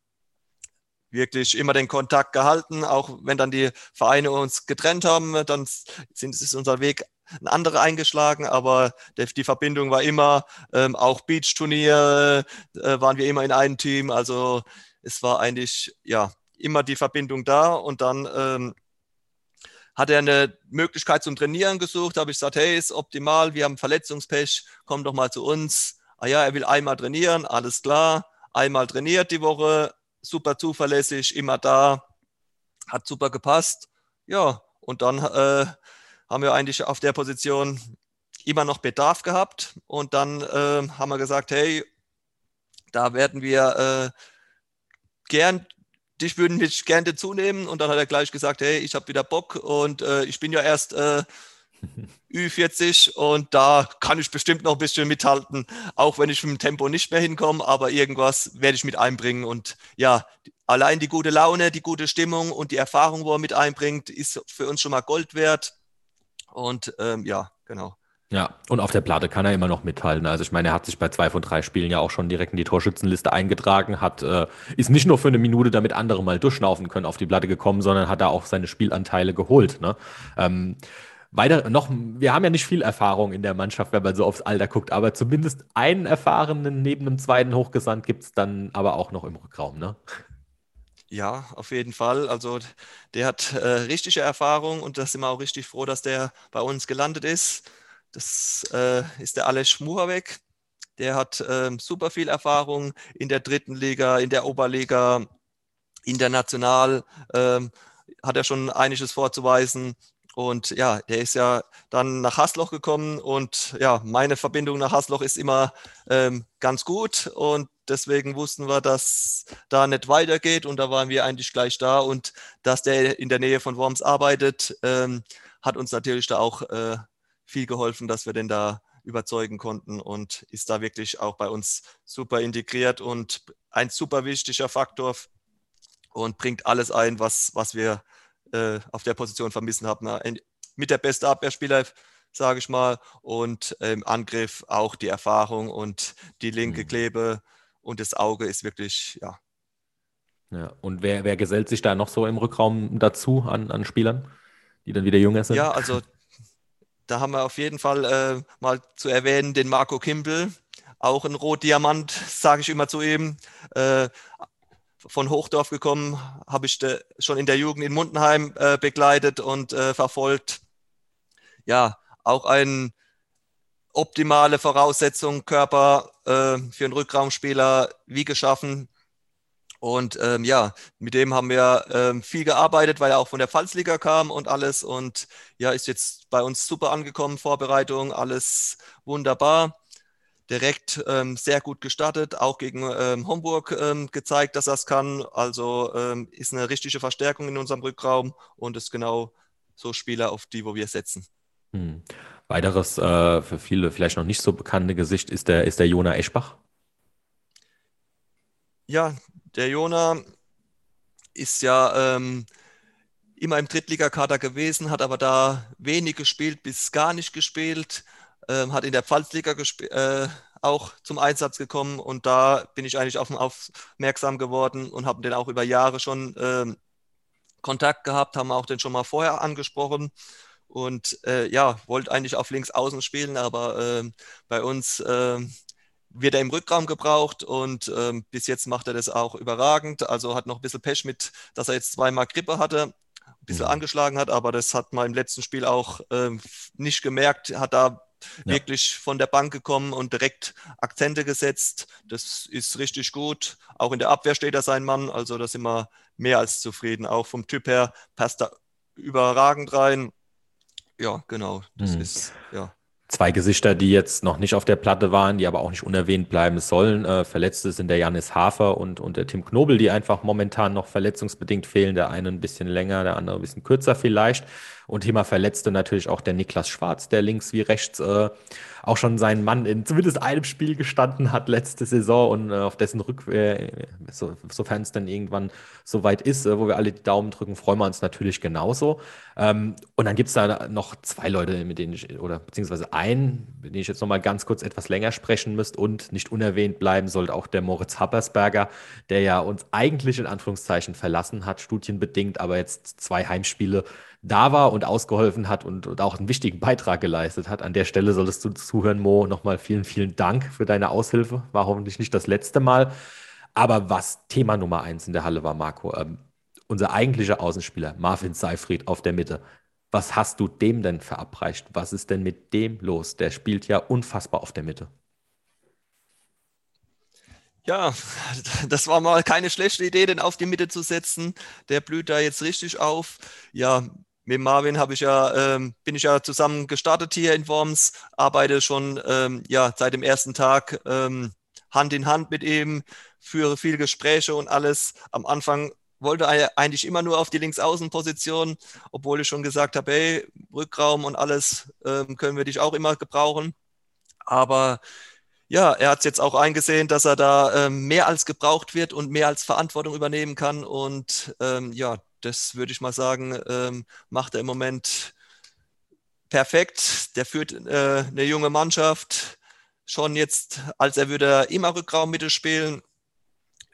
wirklich immer den Kontakt gehalten, auch wenn dann die Vereine uns getrennt haben, dann sind, ist unser Weg ein anderer eingeschlagen, aber der, die Verbindung war immer, ähm, auch Beach-Turnier äh, waren wir immer in einem Team, also es war eigentlich ja immer die Verbindung da und dann ähm, hat er eine Möglichkeit zum Trainieren gesucht, habe ich gesagt, hey, ist optimal, wir haben Verletzungspech, komm doch mal zu uns. Ah ja, er will einmal trainieren, alles klar, einmal trainiert die Woche, super zuverlässig, immer da, hat super gepasst. Ja, und dann äh, haben wir eigentlich auf der Position immer noch Bedarf gehabt und dann äh, haben wir gesagt, hey, da werden wir äh, gern dich würden mich gerne dazu nehmen. Und dann hat er gleich gesagt, hey, ich habe wieder Bock und äh, ich bin ja erst äh, Ü40 und da kann ich bestimmt noch ein bisschen mithalten, auch wenn ich mit dem Tempo nicht mehr hinkomme, aber irgendwas werde ich mit einbringen. Und ja, allein die gute Laune, die gute Stimmung und die Erfahrung, wo er mit einbringt, ist für uns schon mal Gold wert. Und ähm, ja, genau. Ja, und auf der Platte kann er immer noch mithalten. Also ich meine, er hat sich bei zwei von drei Spielen ja auch schon direkt in die Torschützenliste eingetragen, hat, äh, ist nicht nur für eine Minute, damit andere mal durchschnaufen können, auf die Platte gekommen, sondern hat da auch seine Spielanteile geholt. Ne? Ähm, weiter noch, wir haben ja nicht viel Erfahrung in der Mannschaft, wenn man so aufs Alter guckt, aber zumindest einen erfahrenen neben dem zweiten Hochgesandt gibt es dann aber auch noch im Rückraum, ne? Ja, auf jeden Fall. Also der hat äh, richtige Erfahrung und da sind wir auch richtig froh, dass der bei uns gelandet ist. Das äh, ist der Alex Schmuhawek. Der hat ähm, super viel Erfahrung in der dritten Liga, in der Oberliga, international. Ähm, hat er schon einiges vorzuweisen. Und ja, der ist ja dann nach Hasloch gekommen und ja, meine Verbindung nach Hasloch ist immer ähm, ganz gut und deswegen wussten wir, dass da nicht weitergeht und da waren wir eigentlich gleich da und dass der in der Nähe von Worms arbeitet, ähm, hat uns natürlich da auch äh, viel geholfen, dass wir den da überzeugen konnten und ist da wirklich auch bei uns super integriert und ein super wichtiger Faktor und bringt alles ein, was, was wir äh, auf der Position vermissen haben. Mit der beste Abwehrspieler, sage ich mal, und im Angriff auch die Erfahrung und die linke mhm. Klebe und das Auge ist wirklich, ja. Ja, und wer, wer gesellt sich da noch so im Rückraum dazu an, an Spielern, die dann wieder jünger sind? Ja, also da haben wir auf jeden Fall äh, mal zu erwähnen den Marco Kimbel, auch ein Rotdiamant, sage ich immer zu ihm. Äh, von Hochdorf gekommen, habe ich schon in der Jugend in Mundenheim äh, begleitet und äh, verfolgt. ja, auch eine optimale Voraussetzung, Körper äh, für einen Rückraumspieler wie geschaffen. Und ähm, ja, mit dem haben wir ähm, viel gearbeitet, weil er auch von der Pfalzliga kam und alles. Und ja, ist jetzt bei uns super angekommen, Vorbereitung, alles wunderbar. Direkt ähm, sehr gut gestartet, auch gegen ähm, Homburg ähm, gezeigt, dass er es kann. Also ähm, ist eine richtige Verstärkung in unserem Rückraum und ist genau so Spieler, auf die, wo wir setzen. Hm. Weiteres äh, für viele vielleicht noch nicht so bekannte Gesicht ist der, ist der Jona Eschbach. Ja, der Jona ist ja ähm, immer im Drittligakader gewesen, hat aber da wenig gespielt, bis gar nicht gespielt, ähm, hat in der Pfalzliga äh, auch zum Einsatz gekommen und da bin ich eigentlich auf ihn aufmerksam geworden und habe den auch über Jahre schon ähm, Kontakt gehabt, haben auch den schon mal vorher angesprochen und äh, ja, wollte eigentlich auf links außen spielen, aber äh, bei uns äh, wird er im Rückraum gebraucht und ähm, bis jetzt macht er das auch überragend. Also hat noch ein bisschen Pech mit, dass er jetzt zweimal Grippe hatte, ein bisschen mhm. angeschlagen hat, aber das hat man im letzten Spiel auch ähm, nicht gemerkt, hat da ja. wirklich von der Bank gekommen und direkt Akzente gesetzt. Das ist richtig gut. Auch in der Abwehr steht er sein Mann, also da sind wir mehr als zufrieden. Auch vom Typ her passt er überragend rein. Ja, genau. Das mhm. ist, ja. Zwei Gesichter, die jetzt noch nicht auf der Platte waren, die aber auch nicht unerwähnt bleiben sollen. Äh, Verletzte sind der Janis Hafer und, und der Tim Knobel, die einfach momentan noch verletzungsbedingt fehlen. Der eine ein bisschen länger, der andere ein bisschen kürzer vielleicht. Und Thema Verletzte natürlich auch der Niklas Schwarz, der links wie rechts äh, auch schon seinen Mann in zumindest einem Spiel gestanden hat letzte Saison und äh, auf dessen Rückwehr, äh, so, sofern es dann irgendwann soweit ist, äh, wo wir alle die Daumen drücken, freuen wir uns natürlich genauso. Ähm, und dann gibt es da noch zwei Leute, mit denen ich, oder beziehungsweise einen, mit dem ich jetzt nochmal ganz kurz etwas länger sprechen müsste und nicht unerwähnt bleiben sollte, auch der Moritz Happersberger, der ja uns eigentlich in Anführungszeichen verlassen hat, studienbedingt, aber jetzt zwei Heimspiele da war und ausgeholfen hat und, und, auch einen wichtigen Beitrag geleistet hat. An der Stelle solltest du zuhören, Mo. Nochmal vielen, vielen Dank für deine Aushilfe. War hoffentlich nicht das letzte Mal. Aber was Thema Nummer eins in der Halle war, Marco, ähm, unser eigentlicher Außenspieler, Marvin Seifried auf der Mitte. Was hast du dem denn verabreicht? Was ist denn mit dem los? Der spielt ja unfassbar auf der Mitte. Ja, das war mal keine schlechte Idee, den auf die Mitte zu setzen. Der blüht da jetzt richtig auf. Ja, mit Marvin habe ich ja, ähm, bin ich ja zusammen gestartet hier in Worms, arbeite schon ähm, ja, seit dem ersten Tag ähm, Hand in Hand mit ihm, führe viele Gespräche und alles. Am Anfang wollte er eigentlich immer nur auf die Linksaußenposition, obwohl ich schon gesagt habe, hey, Rückraum und alles ähm, können wir dich auch immer gebrauchen. Aber ja, er hat es jetzt auch eingesehen, dass er da ähm, mehr als gebraucht wird und mehr als Verantwortung übernehmen kann. Und ähm, ja, das würde ich mal sagen, ähm, macht er im Moment perfekt. Der führt äh, eine junge Mannschaft schon jetzt, als er würde immer Rückraum mitspielen,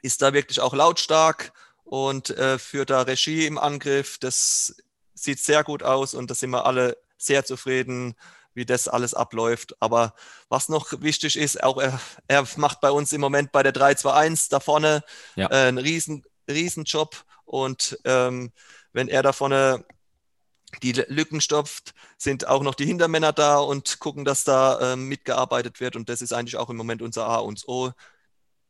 ist da wirklich auch lautstark und äh, führt da Regie im Angriff. Das sieht sehr gut aus und da sind wir alle sehr zufrieden wie das alles abläuft. Aber was noch wichtig ist, auch er, er macht bei uns im Moment bei der 3-2-1 da vorne ja. äh, einen riesen, riesen Job. Und ähm, wenn er da vorne die Lücken stopft, sind auch noch die Hintermänner da und gucken, dass da ähm, mitgearbeitet wird. Und das ist eigentlich auch im Moment unser A und O.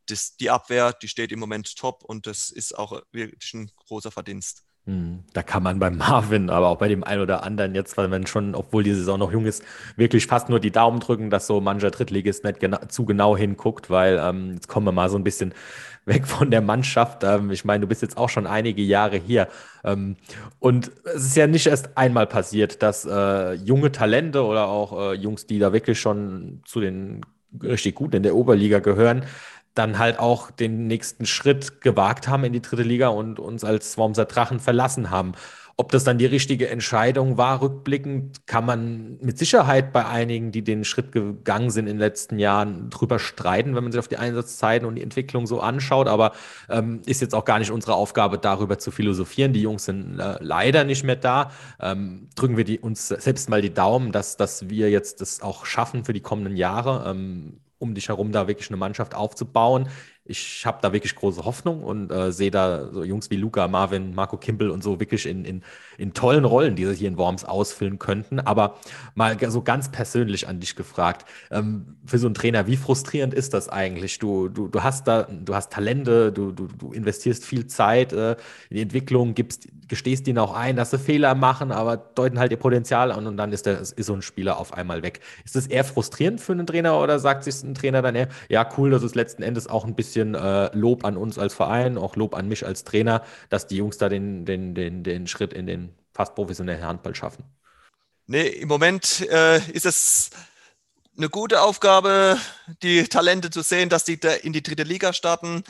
Das, die Abwehr, die steht im Moment top und das ist auch wirklich ein großer Verdienst. Hm, da kann man bei Marvin, aber auch bei dem einen oder anderen jetzt, weil man schon, obwohl die Saison noch jung ist, wirklich fast nur die Daumen drücken, dass so mancher Drittligist nicht gena zu genau hinguckt, weil ähm, jetzt kommen wir mal so ein bisschen weg von der Mannschaft. Ähm, ich meine, du bist jetzt auch schon einige Jahre hier. Ähm, und es ist ja nicht erst einmal passiert, dass äh, junge Talente oder auch äh, Jungs, die da wirklich schon zu den richtig Guten in der Oberliga gehören, dann halt auch den nächsten Schritt gewagt haben in die dritte Liga und uns als Wormser Drachen verlassen haben. Ob das dann die richtige Entscheidung war, rückblickend, kann man mit Sicherheit bei einigen, die den Schritt gegangen sind in den letzten Jahren, drüber streiten, wenn man sich auf die Einsatzzeiten und die Entwicklung so anschaut. Aber ähm, ist jetzt auch gar nicht unsere Aufgabe, darüber zu philosophieren. Die Jungs sind äh, leider nicht mehr da. Ähm, drücken wir die, uns selbst mal die Daumen, dass, dass wir jetzt das auch schaffen für die kommenden Jahre. Ähm, um dich herum da wirklich eine Mannschaft aufzubauen. ich habe da wirklich große Hoffnung und äh, sehe da so Jungs wie Luca, Marvin, Marco Kimpel und so wirklich in, in, in tollen Rollen, die sie hier in Worms ausfüllen könnten. Aber mal so ganz persönlich an dich gefragt, ähm, für so einen Trainer, wie frustrierend ist das eigentlich? Du, du, du hast da, du hast Talente, du, du, du investierst viel Zeit äh, in die Entwicklung, gibst, gestehst ihnen auch ein, dass sie Fehler machen, aber deuten halt ihr Potenzial an und dann ist, der, ist so ein Spieler auf einmal weg. Ist das eher frustrierend für einen Trainer oder sagt sich ein Trainer dann eher, ja, cool, das ist letzten Endes auch ein bisschen äh, Lob an uns als Verein, auch Lob an mich als Trainer, dass die Jungs da den, den, den, den Schritt in den fast professionellen Handball schaffen. Nee, im Moment äh, ist es eine gute Aufgabe, die Talente zu sehen, dass die in die dritte Liga starten.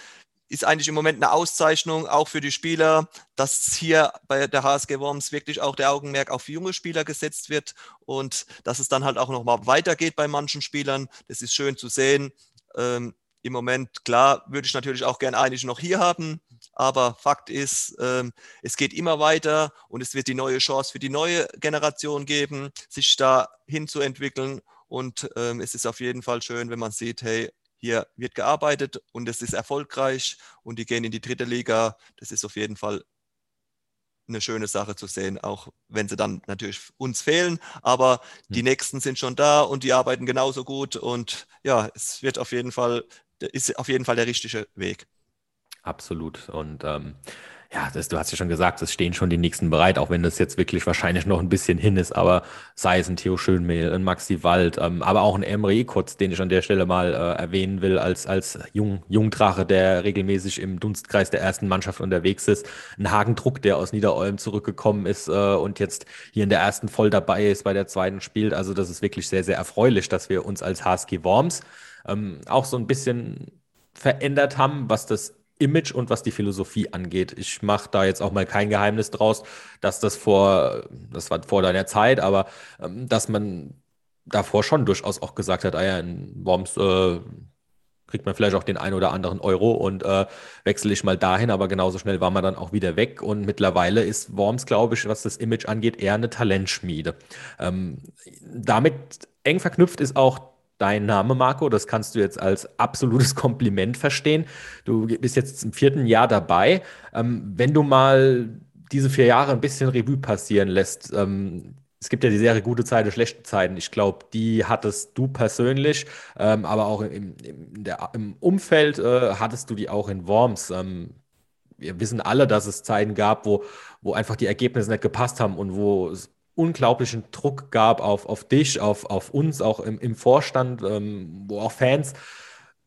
Ist eigentlich im Moment eine Auszeichnung auch für die Spieler, dass hier bei der HSG Worms wirklich auch der Augenmerk auf junge Spieler gesetzt wird und dass es dann halt auch nochmal weitergeht bei manchen Spielern. Das ist schön zu sehen. Ähm, im Moment, klar, würde ich natürlich auch gerne einige noch hier haben, aber Fakt ist, ähm, es geht immer weiter und es wird die neue Chance für die neue Generation geben, sich da hinzuentwickeln. Und ähm, es ist auf jeden Fall schön, wenn man sieht, hey, hier wird gearbeitet und es ist erfolgreich und die gehen in die dritte Liga. Das ist auf jeden Fall eine schöne Sache zu sehen, auch wenn sie dann natürlich uns fehlen. Aber die hm. nächsten sind schon da und die arbeiten genauso gut. Und ja, es wird auf jeden Fall ist auf jeden Fall der richtige Weg. Absolut. Und ähm, ja, das, du hast ja schon gesagt, es stehen schon die nächsten bereit, auch wenn das jetzt wirklich wahrscheinlich noch ein bisschen hin ist, aber sei es ein Theo Schönmehl, ein Maxi Wald, ähm, aber auch ein Emre Ikotz, den ich an der Stelle mal äh, erwähnen will, als, als Jung, Jungdrache, der regelmäßig im Dunstkreis der ersten Mannschaft unterwegs ist. Ein Hagendruck, der aus Niederolm zurückgekommen ist äh, und jetzt hier in der ersten voll dabei ist, bei der zweiten spielt. Also das ist wirklich sehr, sehr erfreulich, dass wir uns als HSG Worms ähm, auch so ein bisschen verändert haben, was das Image und was die Philosophie angeht. Ich mache da jetzt auch mal kein Geheimnis draus, dass das vor, das war vor deiner Zeit, aber ähm, dass man davor schon durchaus auch gesagt hat, ah ja, in Worms äh, kriegt man vielleicht auch den einen oder anderen Euro und äh, wechsle ich mal dahin, aber genauso schnell war man dann auch wieder weg und mittlerweile ist Worms, glaube ich, was das Image angeht, eher eine Talentschmiede. Ähm, damit eng verknüpft ist auch dein Name, Marco. Das kannst du jetzt als absolutes Kompliment verstehen. Du bist jetzt im vierten Jahr dabei. Ähm, wenn du mal diese vier Jahre ein bisschen Revue passieren lässt, ähm, es gibt ja die Serie gute Zeiten, schlechte Zeiten. Ich glaube, die hattest du persönlich, ähm, aber auch im, im, der, im Umfeld äh, hattest du die auch in Worms. Ähm, wir wissen alle, dass es Zeiten gab, wo, wo einfach die Ergebnisse nicht gepasst haben und wo es unglaublichen Druck gab auf, auf dich, auf, auf uns, auch im, im Vorstand, ähm, wo auch Fans,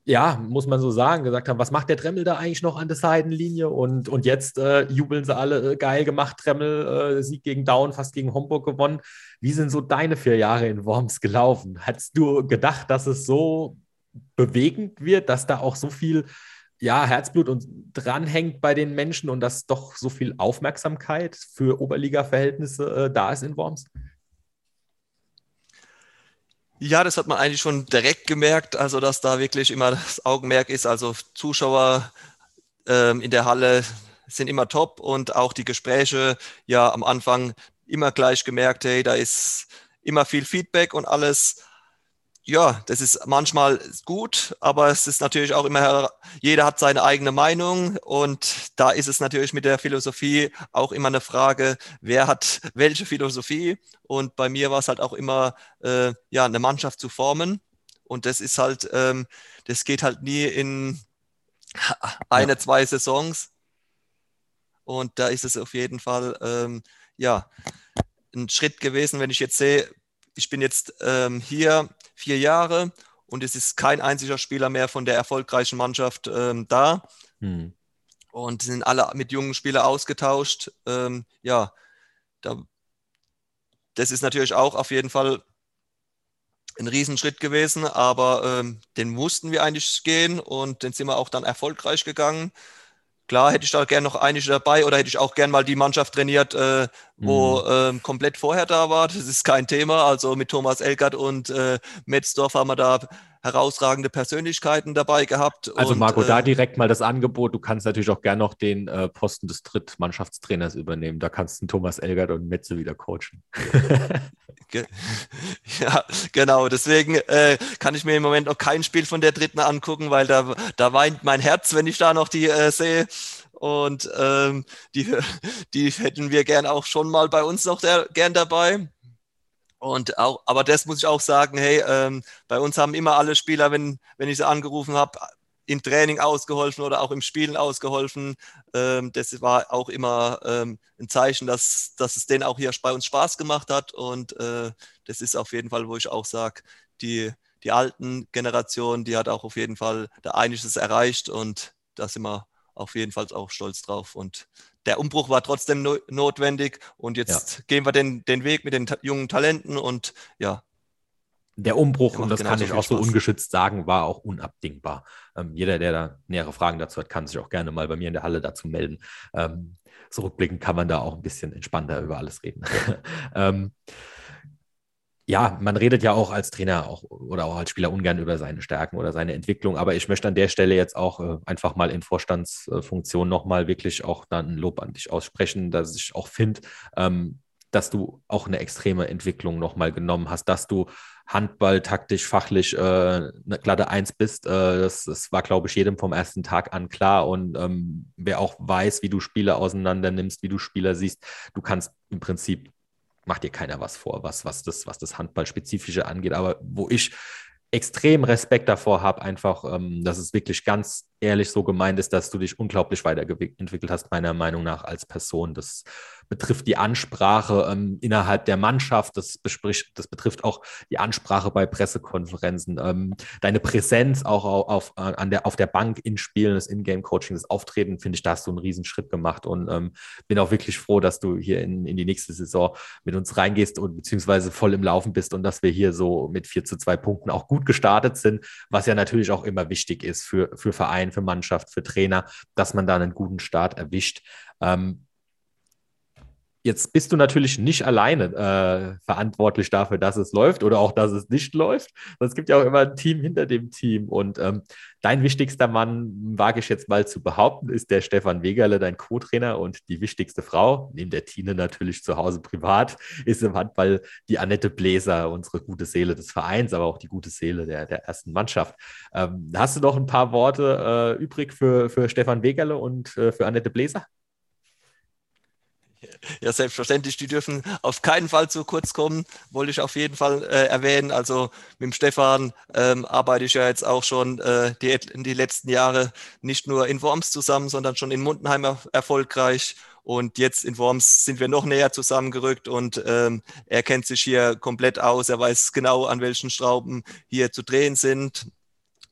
ja, muss man so sagen, gesagt haben, was macht der Dremmel da eigentlich noch an der Seitenlinie? Und, und jetzt äh, jubeln sie alle, äh, geil gemacht, Dremmel, äh, Sieg gegen Down, fast gegen Homburg gewonnen. Wie sind so deine vier Jahre in Worms gelaufen? Hättest du gedacht, dass es so bewegend wird, dass da auch so viel ja, Herzblut und dranhängt bei den Menschen und dass doch so viel Aufmerksamkeit für Oberliga-Verhältnisse äh, da ist in Worms? Ja, das hat man eigentlich schon direkt gemerkt, also dass da wirklich immer das Augenmerk ist. Also Zuschauer ähm, in der Halle sind immer top und auch die Gespräche, ja, am Anfang immer gleich gemerkt, hey, da ist immer viel Feedback und alles ja, das ist manchmal gut, aber es ist natürlich auch immer, jeder hat seine eigene Meinung und da ist es natürlich mit der Philosophie auch immer eine Frage, wer hat welche Philosophie und bei mir war es halt auch immer, äh, ja, eine Mannschaft zu formen und das ist halt, ähm, das geht halt nie in eine, ja. zwei Saisons und da ist es auf jeden Fall, ähm, ja, ein Schritt gewesen, wenn ich jetzt sehe, ich bin jetzt ähm, hier vier Jahre und es ist kein einziger Spieler mehr von der erfolgreichen Mannschaft ähm, da. Hm. Und sind alle mit jungen Spielern ausgetauscht. Ähm, ja, da, das ist natürlich auch auf jeden Fall ein Riesenschritt gewesen, aber ähm, den mussten wir eigentlich gehen und den sind wir auch dann erfolgreich gegangen. Klar, hätte ich da gerne noch einige dabei oder hätte ich auch gerne mal die Mannschaft trainiert, äh, wo mhm. ähm, komplett vorher da war. Das ist kein Thema. Also mit Thomas Elgert und äh, Metzdorf haben wir da herausragende Persönlichkeiten dabei gehabt. Also Marco, äh, da direkt mal das Angebot. Du kannst natürlich auch gerne noch den äh, Posten des Drittmannschaftstrainers übernehmen. Da kannst du Thomas Elgert und Metze wieder coachen. ja, genau. Deswegen äh, kann ich mir im Moment noch kein Spiel von der Dritten angucken, weil da, da weint mein Herz, wenn ich da noch die äh, sehe. Und ähm, die, die hätten wir gern auch schon mal bei uns noch der, gern dabei. Und auch, aber das muss ich auch sagen, hey, ähm, bei uns haben immer alle Spieler, wenn, wenn ich sie angerufen habe, im Training ausgeholfen oder auch im Spielen ausgeholfen. Ähm, das war auch immer ähm, ein Zeichen, dass, dass es denen auch hier bei uns Spaß gemacht hat. Und äh, das ist auf jeden Fall, wo ich auch sage, die, die alten Generationen, die hat auch auf jeden Fall da einiges erreicht und da sind wir auf jeden Fall auch stolz drauf. Und der Umbruch war trotzdem no notwendig und jetzt ja. gehen wir den, den Weg mit den ta jungen Talenten und ja. Der Umbruch, und das kann ich auch so ungeschützt sagen, war auch unabdingbar. Ähm, jeder, der da nähere Fragen dazu hat, kann sich auch gerne mal bei mir in der Halle dazu melden. Ähm, zurückblickend kann man da auch ein bisschen entspannter über alles reden. ähm, ja, man redet ja auch als Trainer auch, oder auch als Spieler ungern über seine Stärken oder seine Entwicklung, aber ich möchte an der Stelle jetzt auch äh, einfach mal in Vorstandsfunktion nochmal wirklich auch dann ein Lob an dich aussprechen, dass ich auch finde, ähm, dass du auch eine extreme Entwicklung nochmal genommen hast, dass du Handball taktisch, fachlich äh, eine glatte Eins bist. Äh, das, das, war, glaube ich, jedem vom ersten Tag an klar. Und ähm, wer auch weiß, wie du Spieler auseinander nimmst, wie du Spieler siehst, du kannst im Prinzip macht dir keiner was vor, was, was das, was das Handballspezifische angeht. Aber wo ich extrem Respekt davor habe, einfach, ähm, dass es wirklich ganz ehrlich so gemeint ist, dass du dich unglaublich weiterentwickelt hast, meiner Meinung nach, als Person. Das betrifft die Ansprache ähm, innerhalb der Mannschaft, das, bespricht, das betrifft auch die Ansprache bei Pressekonferenzen, ähm, deine Präsenz auch auf, auf, äh, an der, auf der Bank in Spielen, das Ingame-Coaching, das Auftreten, finde ich, da hast du einen Riesenschritt gemacht. Und ähm, bin auch wirklich froh, dass du hier in, in die nächste Saison mit uns reingehst und beziehungsweise voll im Laufen bist und dass wir hier so mit 4 zu 2 Punkten auch gut gestartet sind, was ja natürlich auch immer wichtig ist für, für Verein, für Mannschaft, für Trainer, dass man da einen guten Start erwischt. Ähm, Jetzt bist du natürlich nicht alleine äh, verantwortlich dafür, dass es läuft oder auch, dass es nicht läuft. Es gibt ja auch immer ein Team hinter dem Team. Und ähm, dein wichtigster Mann, wage ich jetzt mal zu behaupten, ist der Stefan Wegerle, dein Co-Trainer. Und die wichtigste Frau, neben der Tine natürlich zu Hause privat, ist im Handball die Annette Bläser, unsere gute Seele des Vereins, aber auch die gute Seele der, der ersten Mannschaft. Ähm, hast du noch ein paar Worte äh, übrig für, für Stefan Wegerle und äh, für Annette Bläser? Ja, selbstverständlich, die dürfen auf keinen Fall zu kurz kommen, wollte ich auf jeden Fall äh, erwähnen. Also mit dem Stefan ähm, arbeite ich ja jetzt auch schon äh, die, die letzten Jahre nicht nur in Worms zusammen, sondern schon in Mundenheim er erfolgreich. Und jetzt in Worms sind wir noch näher zusammengerückt und ähm, er kennt sich hier komplett aus. Er weiß genau, an welchen Schrauben hier zu drehen sind,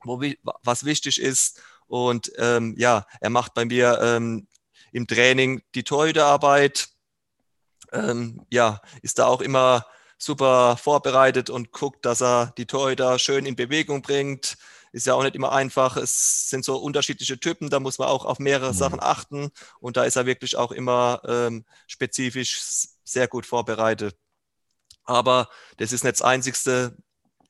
wo, was wichtig ist. Und ähm, ja, er macht bei mir ähm, im Training die Torhüterarbeit. Ähm, ja, ist da auch immer super vorbereitet und guckt, dass er die Torhüter schön in Bewegung bringt. Ist ja auch nicht immer einfach. Es sind so unterschiedliche Typen, da muss man auch auf mehrere mhm. Sachen achten. Und da ist er wirklich auch immer ähm, spezifisch sehr gut vorbereitet. Aber das ist nicht das Einzigste.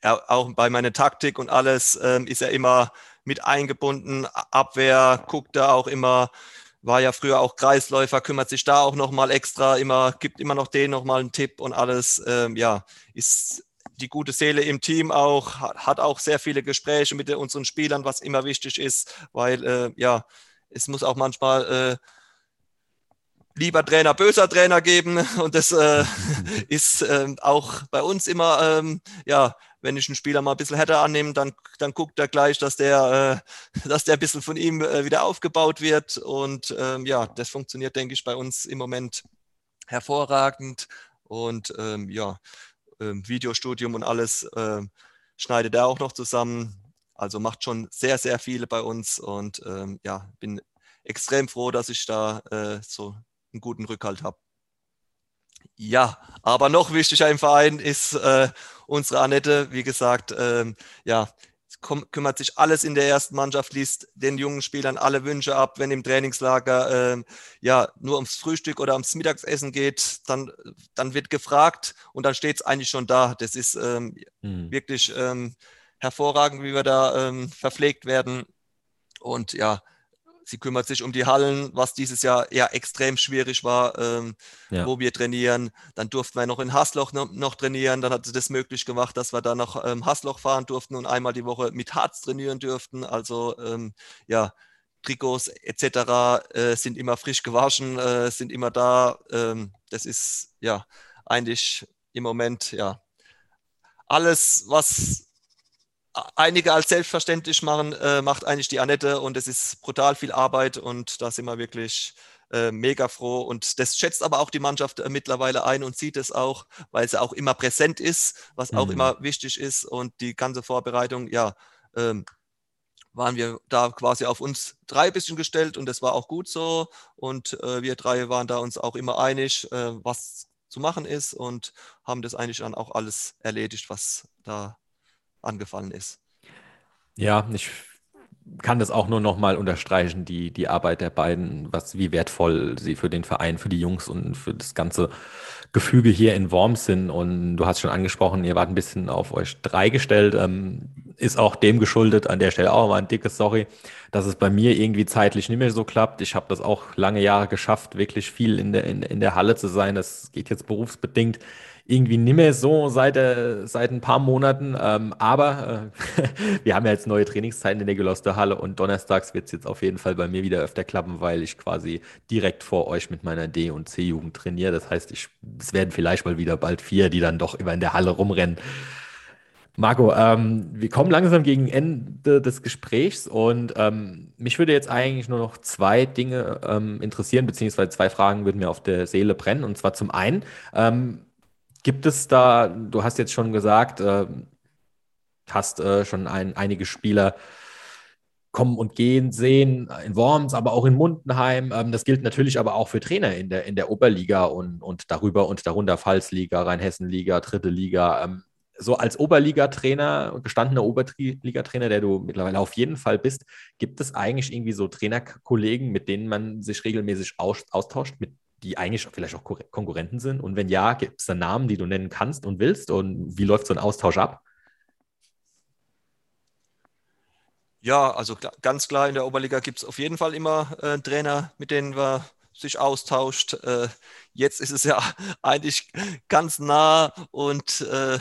Er, auch bei meiner Taktik und alles ähm, ist er immer mit eingebunden. Abwehr guckt er auch immer, war ja früher auch Kreisläufer, kümmert sich da auch nochmal extra, immer, gibt immer noch denen nochmal einen Tipp und alles. Ähm, ja, ist die gute Seele im Team auch, hat auch sehr viele Gespräche mit unseren Spielern, was immer wichtig ist, weil äh, ja, es muss auch manchmal äh, lieber Trainer, böser Trainer geben und das äh, ist äh, auch bei uns immer ähm, ja wenn ich einen Spieler mal ein bisschen härter annehme, dann, dann guckt er gleich, dass der, äh, dass der ein bisschen von ihm äh, wieder aufgebaut wird. Und ähm, ja, das funktioniert, denke ich, bei uns im Moment hervorragend. Und ähm, ja, ähm, Videostudium und alles äh, schneidet er auch noch zusammen. Also macht schon sehr, sehr viele bei uns. Und ähm, ja, bin extrem froh, dass ich da äh, so einen guten Rückhalt habe. Ja, aber noch wichtiger im Verein ist äh, unsere Annette. Wie gesagt, ähm, ja, kümmert sich alles in der ersten Mannschaft, liest den jungen Spielern alle Wünsche ab. Wenn im Trainingslager ähm, ja nur ums Frühstück oder ums Mittagessen geht, dann, dann wird gefragt und dann steht es eigentlich schon da. Das ist ähm, mhm. wirklich ähm, hervorragend, wie wir da ähm, verpflegt werden. Und ja, sie kümmert sich um die Hallen, was dieses Jahr ja extrem schwierig war, ähm, ja. wo wir trainieren. Dann durften wir noch in Hasloch noch, noch, trainieren. Dann hat sie das möglich gemacht, dass wir da noch ähm, Hasloch fahren durften und einmal die Woche mit Harz trainieren dürften. Also ähm, ja, Trikots etc. Äh, sind immer frisch gewaschen, äh, sind immer da. Ähm, das ist ja eigentlich im Moment ja alles, was einige als selbstverständlich machen, äh, macht eigentlich die Annette und es ist brutal viel Arbeit und da sind wir wirklich äh, mega froh und das schätzt aber auch die Mannschaft äh, mittlerweile ein und sieht es auch, weil sie auch immer präsent ist, was auch mhm. immer wichtig ist und die ganze Vorbereitung, ja, ähm, waren wir da quasi auf uns drei bisschen gestellt und das war auch gut so und äh, wir drei waren da uns auch immer einig, äh, was zu machen ist und haben das eigentlich dann auch alles erledigt, was da angefallen ist. Ja, ich kann das auch nur noch mal unterstreichen, die, die Arbeit der beiden, was, wie wertvoll sie für den Verein, für die Jungs und für das ganze Gefüge hier in Worms sind. Und du hast schon angesprochen, ihr wart ein bisschen auf euch drei gestellt. Ähm, ist auch dem geschuldet, an der Stelle auch mal ein dickes Sorry, dass es bei mir irgendwie zeitlich nicht mehr so klappt. Ich habe das auch lange Jahre geschafft, wirklich viel in der, in, in der Halle zu sein. Das geht jetzt berufsbedingt irgendwie nicht mehr so seit, äh, seit ein paar Monaten. Ähm, aber äh, wir haben ja jetzt neue Trainingszeiten in der Geloster Halle und donnerstags wird es jetzt auf jeden Fall bei mir wieder öfter klappen, weil ich quasi direkt vor euch mit meiner D- und C-Jugend trainiere. Das heißt, ich, es werden vielleicht mal wieder bald vier, die dann doch immer in der Halle rumrennen. Marco, ähm, wir kommen langsam gegen Ende des Gesprächs und ähm, mich würde jetzt eigentlich nur noch zwei Dinge ähm, interessieren, beziehungsweise zwei Fragen würden mir auf der Seele brennen. Und zwar zum einen, ähm, Gibt es da, du hast jetzt schon gesagt, äh, hast äh, schon ein, einige Spieler kommen und gehen sehen, in Worms, aber auch in Mundenheim. Ähm, das gilt natürlich aber auch für Trainer in der, in der Oberliga und, und darüber und darunter Pfalzliga, Rheinhessenliga, dritte Liga. Ähm, so als Oberligatrainer, gestandener Oberligatrainer, der du mittlerweile auf jeden Fall bist, gibt es eigentlich irgendwie so Trainerkollegen, mit denen man sich regelmäßig austauscht, mit die eigentlich vielleicht auch Konkurrenten sind? Und wenn ja, gibt es da Namen, die du nennen kannst und willst? Und wie läuft so ein Austausch ab? Ja, also ganz klar, in der Oberliga gibt es auf jeden Fall immer äh, Trainer, mit denen man sich austauscht. Äh, jetzt ist es ja eigentlich ganz nah und äh,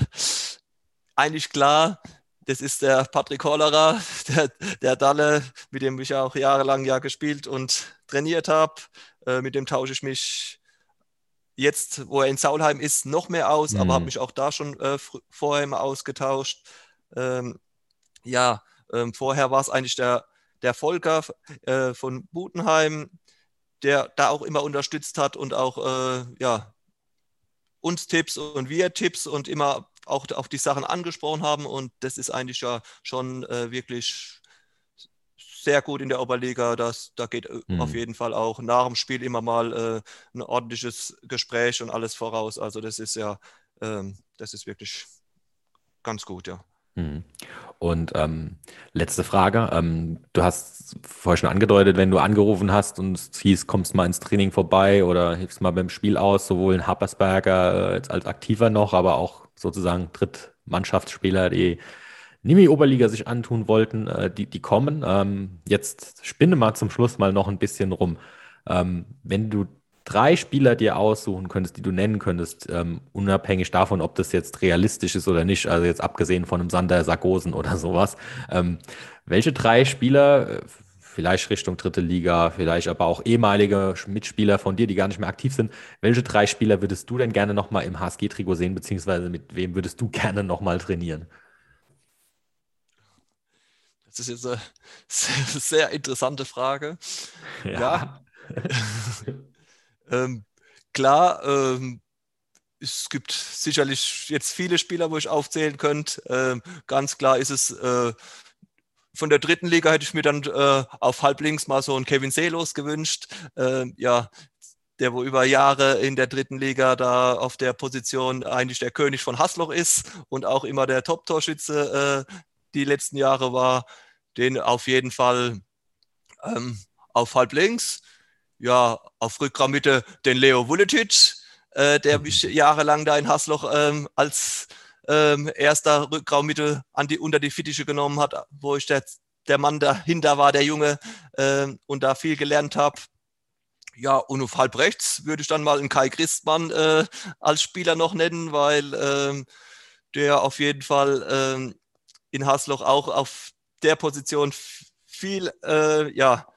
eigentlich klar, das ist der Patrick Hollerer, der, der Dalle, mit dem ich ja auch jahrelang ja gespielt und trainiert habe. Äh, mit dem tausche ich mich jetzt, wo er in Saulheim ist, noch mehr aus, mhm. aber habe mich auch da schon äh, vorher immer ausgetauscht. Ähm, ja, ähm, vorher war es eigentlich der, der Volker äh, von Butenheim, der da auch immer unterstützt hat und auch äh, ja, uns Tipps und wir Tipps und immer auch auf die Sachen angesprochen haben. Und das ist eigentlich ja schon äh, wirklich sehr gut in der Oberliga. Das, da geht mhm. auf jeden Fall auch nach dem Spiel immer mal äh, ein ordentliches Gespräch und alles voraus. Also das ist ja, ähm, das ist wirklich ganz gut, ja. Mhm. Und ähm, letzte Frage. Ähm, du hast vorher schon angedeutet, wenn du angerufen hast und es hieß, kommst mal ins Training vorbei oder hilfst mal beim Spiel aus, sowohl in Happersberger äh, jetzt als Aktiver noch, aber auch sozusagen Drittmannschaftsspieler, die Nimi-Oberliga sich antun wollten, äh, die, die kommen. Ähm, jetzt spinne mal zum Schluss mal noch ein bisschen rum. Ähm, wenn du drei Spieler dir aussuchen könntest, die du nennen könntest, ähm, unabhängig davon, ob das jetzt realistisch ist oder nicht, also jetzt abgesehen von einem Sander Sargosen oder sowas, ähm, welche drei Spieler, äh, vielleicht Richtung dritte Liga, vielleicht aber auch ehemalige Mitspieler von dir, die gar nicht mehr aktiv sind, welche drei Spieler würdest du denn gerne nochmal im HSG-Trikot sehen, beziehungsweise mit wem würdest du gerne nochmal trainieren? Das ist jetzt eine sehr, sehr interessante Frage. Ja. ja. ähm, klar, ähm, es gibt sicherlich jetzt viele Spieler, wo ich aufzählen könnte. Ähm, ganz klar ist es, äh, von der dritten Liga hätte ich mir dann äh, auf halblinks mal so einen Kevin Seelos gewünscht. Ähm, ja, der wo über Jahre in der dritten Liga da auf der Position eigentlich der König von Hasloch ist und auch immer der Top-Torschütze äh, die letzten Jahre war den auf jeden Fall ähm, auf halb links. Ja, auf Rückraummitte den Leo Vuletic, äh, der mich mhm. jahrelang da in Hasloch ähm, als ähm, erster Rückraummittel an die, unter die Fittiche genommen hat, wo ich der, der Mann dahinter war, der Junge, ähm, und da viel gelernt habe. Ja, und auf halb rechts würde ich dann mal einen Kai Christmann äh, als Spieler noch nennen, weil ähm, der auf jeden Fall ähm, in Hasloch auch auf der Position viel äh, ja,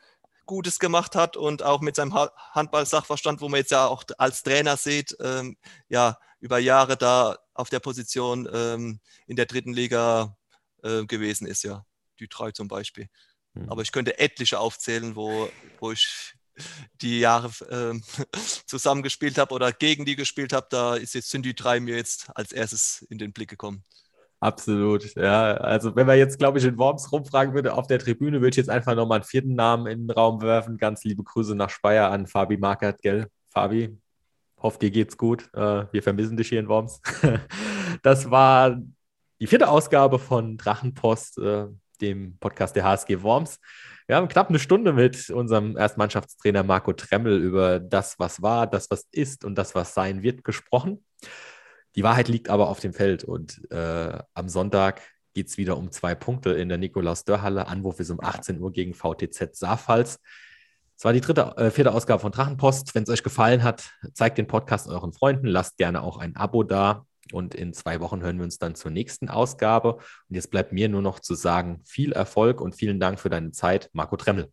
Gutes gemacht hat und auch mit seinem Handball-Sachverstand, wo man jetzt ja auch als Trainer sieht, ähm, ja, über Jahre da auf der Position ähm, in der dritten Liga äh, gewesen ist, ja. Die drei zum Beispiel. Mhm. Aber ich könnte etliche aufzählen, wo, wo ich die Jahre äh, zusammengespielt habe oder gegen die gespielt habe. Da ist jetzt, sind die drei mir jetzt als erstes in den Blick gekommen. Absolut, ja. Also wenn man jetzt, glaube ich, in Worms rumfragen würde auf der Tribüne, würde ich jetzt einfach nochmal einen vierten Namen in den Raum werfen. Ganz liebe Grüße nach Speyer an Fabi Markert, gell? Fabi, hoffe dir geht's gut. Äh, wir vermissen dich hier in Worms. das war die vierte Ausgabe von Drachenpost, äh, dem Podcast der HSG Worms. Wir haben knapp eine Stunde mit unserem Erstmannschaftstrainer Marco Tremmel über das, was war, das, was ist und das, was sein wird, gesprochen. Die Wahrheit liegt aber auf dem Feld und äh, am Sonntag geht es wieder um zwei Punkte in der Nikolaus-Dörr-Halle. Anwurf ist um 18 Uhr gegen VTZ Saarpfalz. Es war die dritte, äh, vierte Ausgabe von Drachenpost. Wenn es euch gefallen hat, zeigt den Podcast euren Freunden, lasst gerne auch ein Abo da. Und in zwei Wochen hören wir uns dann zur nächsten Ausgabe. Und jetzt bleibt mir nur noch zu sagen, viel Erfolg und vielen Dank für deine Zeit, Marco Tremmel.